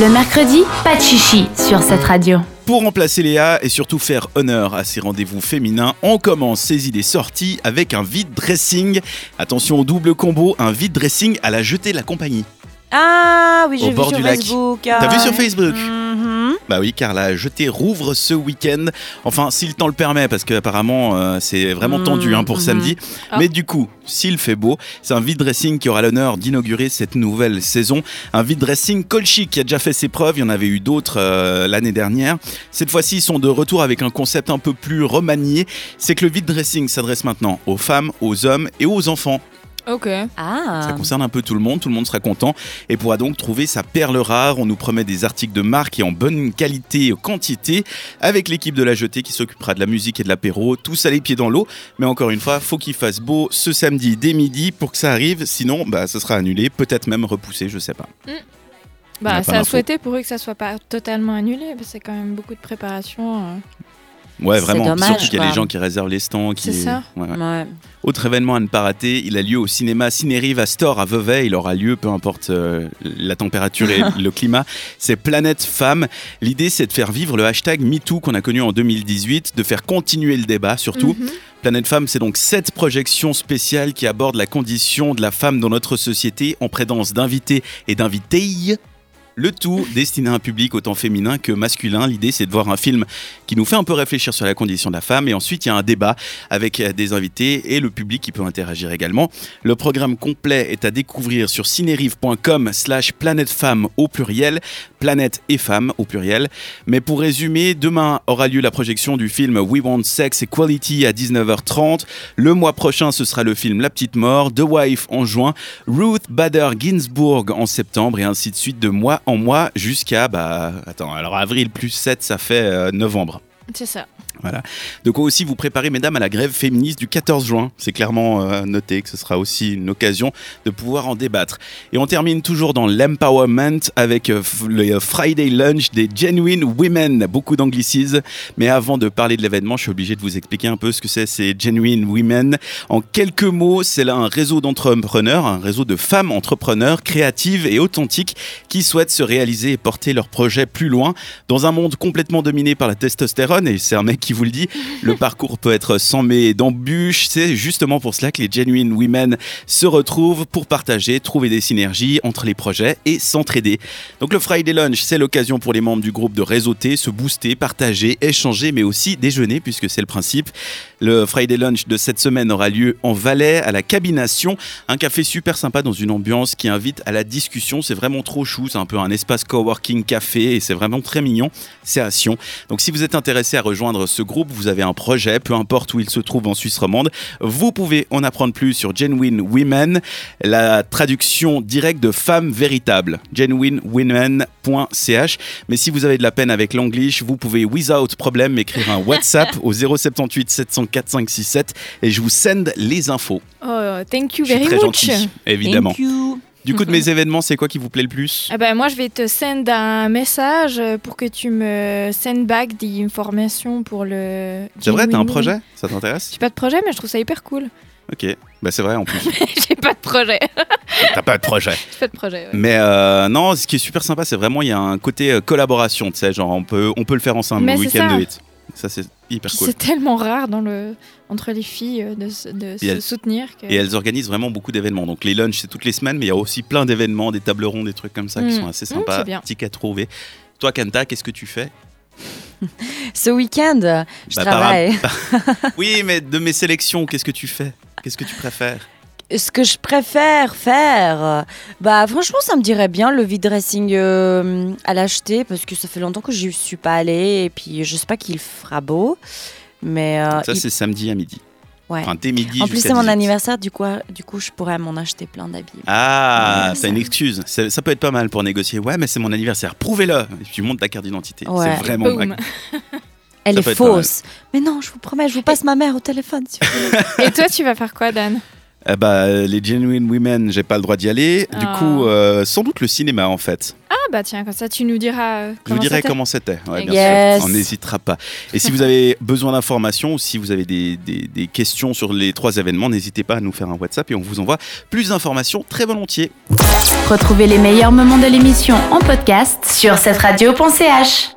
Le mercredi, pas de chichi sur cette radio. Pour remplacer Léa et surtout faire honneur à ces rendez-vous féminins, on commence ces idées sorties avec un vide dressing. Attention au double combo, un vide dressing à la jetée de la compagnie. Ah oui, j'ai vu bord sur du lac. Facebook. T'as vu ah. sur Facebook Mhm. Bah oui, car la jetée rouvre ce week-end. Enfin, si le temps le permet, parce qu'apparemment euh, c'est vraiment tendu hein, pour Mhm. samedi. Ah. Mais du coup, s'il fait beau, c'est un vide dressing qui aura l'honneur d'inaugurer cette nouvelle saison. Un vide dressing Colchic qui a déjà fait ses preuves. Il y en avait eu d'autres euh, l'année dernière. Cette fois-ci, ils sont de retour avec un concept un peu plus remanié. C'est que le vide dressing s'adresse maintenant aux femmes, aux hommes et aux enfants. Ok. Ah. Ça concerne un peu tout le monde, tout le monde sera content et pourra donc trouver sa perle rare. On nous promet des articles de marque et en bonne qualité et quantité avec l'équipe de la jetée qui s'occupera de la musique et de l'apéro, tout ça les pieds dans l'eau. Mais encore une fois, faut qu'il fasse beau ce samedi dès midi pour que ça arrive, sinon bah, ça sera annulé, peut-être même repoussé, je sais pas. N'a Bah, à d'infos. souhaiter pour eux que ça soit pas totalement annulé, parce que c'est quand même beaucoup de préparation. euh. Ouais, vraiment. dommage, Surtout qu'il y a les gens qui réservent les stands. Qui... C'est ça. Ouais, ouais. Ouais. Autre événement à ne pas rater, il a lieu au cinéma Cinérive à Store à Vevey. Il aura lieu, peu importe euh, la température et le climat. C'est Planète Femme. L'idée, c'est de faire vivre le hashtag MeToo qu'on a connu en 2018, de faire continuer le débat surtout. Mhm. Planète Femme, c'est donc sept projections spéciales qui abordent la condition de la femme dans notre société en présence d'invités et d'invitées. Le tout destiné à un public autant féminin que masculin. L'idée, c'est de voir un film qui nous fait un peu réfléchir sur la condition de la femme. Et ensuite, il y a un débat avec euh, des invités et le public qui peut interagir également. Le programme complet est à découvrir sur cinérive.com slash planète femme au pluriel, planète et femme au pluriel. Mais pour résumer, demain aura lieu la projection du film We Want Sex Equality à 19h30. Le mois prochain, ce sera le film La Petite Mort, The Wife en juin, Ruth Bader Ginsburg en septembre et ainsi de suite de mois en mois jusqu'à, bah, attends, alors avril plus 7, ça fait euh, novembre. C'est ça. De quoi aussi vous préparer, mesdames, à la grève féministe du 14 juin. C'est clairement euh, noté que ce sera aussi une occasion de pouvoir en débattre. Et on termine toujours dans l'empowerment avec euh, le euh, Friday Lunch des Genuine Women. Beaucoup d'anglicismes. Mais avant de parler de l'événement, je suis obligé de vous expliquer un peu ce que c'est ces Genuine Women. En quelques mots, c'est là un réseau d'entrepreneurs, un réseau de femmes entrepreneurs créatives et authentiques qui souhaitent se réaliser et porter leurs projets plus loin dans un monde complètement dominé par la testostérone. Et c'est un mec qui vous le dit. Le parcours peut être semé d'embûches. C'est justement pour cela que les Genuine Women se retrouvent pour partager, trouver des synergies entre les projets et s'entraider. Donc le Friday Lunch, c'est l'occasion pour les membres du groupe de réseauter, se booster, partager, échanger, mais aussi déjeuner, puisque c'est le principe. Le Friday Lunch de cette semaine aura lieu en Valais, à la Cabination, un café super sympa dans une ambiance qui invite à la discussion. C'est vraiment trop chou, c'est un peu un espace coworking café et c'est vraiment très mignon. C'est à Sion. Donc si vous êtes intéressé à rejoindre ce groupe, vous avez un projet, peu importe où il se trouve en Suisse romande, vous pouvez en apprendre plus sur Genuine Women, la traduction directe de femme véritable, genuinewomen.ch. Mais si vous avez de la peine avec l'anglish, vous pouvez without problem m'écrire un WhatsApp au 078 704 567 et je vous send les infos. Oh, thank you Je suis very très much. gentil, évidemment. Thank you. Du coup, de mes événements, c'est quoi qui vous plaît le plus? Ah ben, moi, je vais te send un message pour que tu me send back des informations pour le. C'est vrai, t'as un projet? Ça t'intéresse? J'ai pas de projet, mais je trouve ça hyper cool. Ok, bah c'est vrai en plus. J'ai pas de projet. T'as pas de projet. J'ai pas de projet. ouais. Mais euh, non, ce qui est super sympa, c'est vraiment il y a un côté euh, collaboration, tu sais, genre on peut, on peut le faire ensemble le week-end de hit. Ça c'est hyper cool. C'est tellement rare dans le... entre les filles euh, de, se- de Et se elles- soutenir. Que... Et elles organisent vraiment beaucoup d'événements. Donc les lunchs c'est toutes les semaines, mais il y a aussi plein d'événements, des tables rondes, des trucs comme ça qui Mm. sont assez Mm, sympas, petits à trouver. Toi Kanta, qu'est-ce que tu fais? Ce week-end, je Bah, travaille. Oui, mais de mes sélections, qu'est-ce que tu fais? Qu'est-ce que tu préfères? Ce que je préfère faire, euh, bah franchement, ça me dirait bien le vide dressing euh, à l'acheter parce que ça fait longtemps que je suis pas allée et puis je sais pas qu'il fera beau. Mais euh, Ça il- c'est samedi à midi. ouais. Enfin, dès midi En plus, c'est mon 18. anniversaire, du coup, du coup, je pourrais m'en acheter plein d'habits. Ah, Ouais, c'est une excuse. Ça peut être pas mal pour négocier. Ouais, mais c'est mon anniversaire. Prouvez-le. Tu montes ta carte d'identité. Ouais. C'est vraiment. Elle Ça est fausse. Mais non, je vous promets, je vous passe ma mère au téléphone. Si vous voulez. Et toi, tu vas faire quoi, Dan? Eh bah, les Genuine Women, j'ai pas le droit d'y aller. Du Ah. coup, euh, sans doute le cinéma en fait. Ah bah tiens, comme ça tu nous diras. euh, Je vous comment dirai c'était. comment c'était. Ouais, bien Yes. sûr. On n'hésitera pas. Et si vous avez besoin d'informations ou si vous avez des, des- des questions sur les trois événements, n'hésitez pas à nous faire un WhatsApp et on vous envoie plus d'informations très volontiers. Retrouvez les meilleurs moments de l'émission en podcast sur cette radio.ch.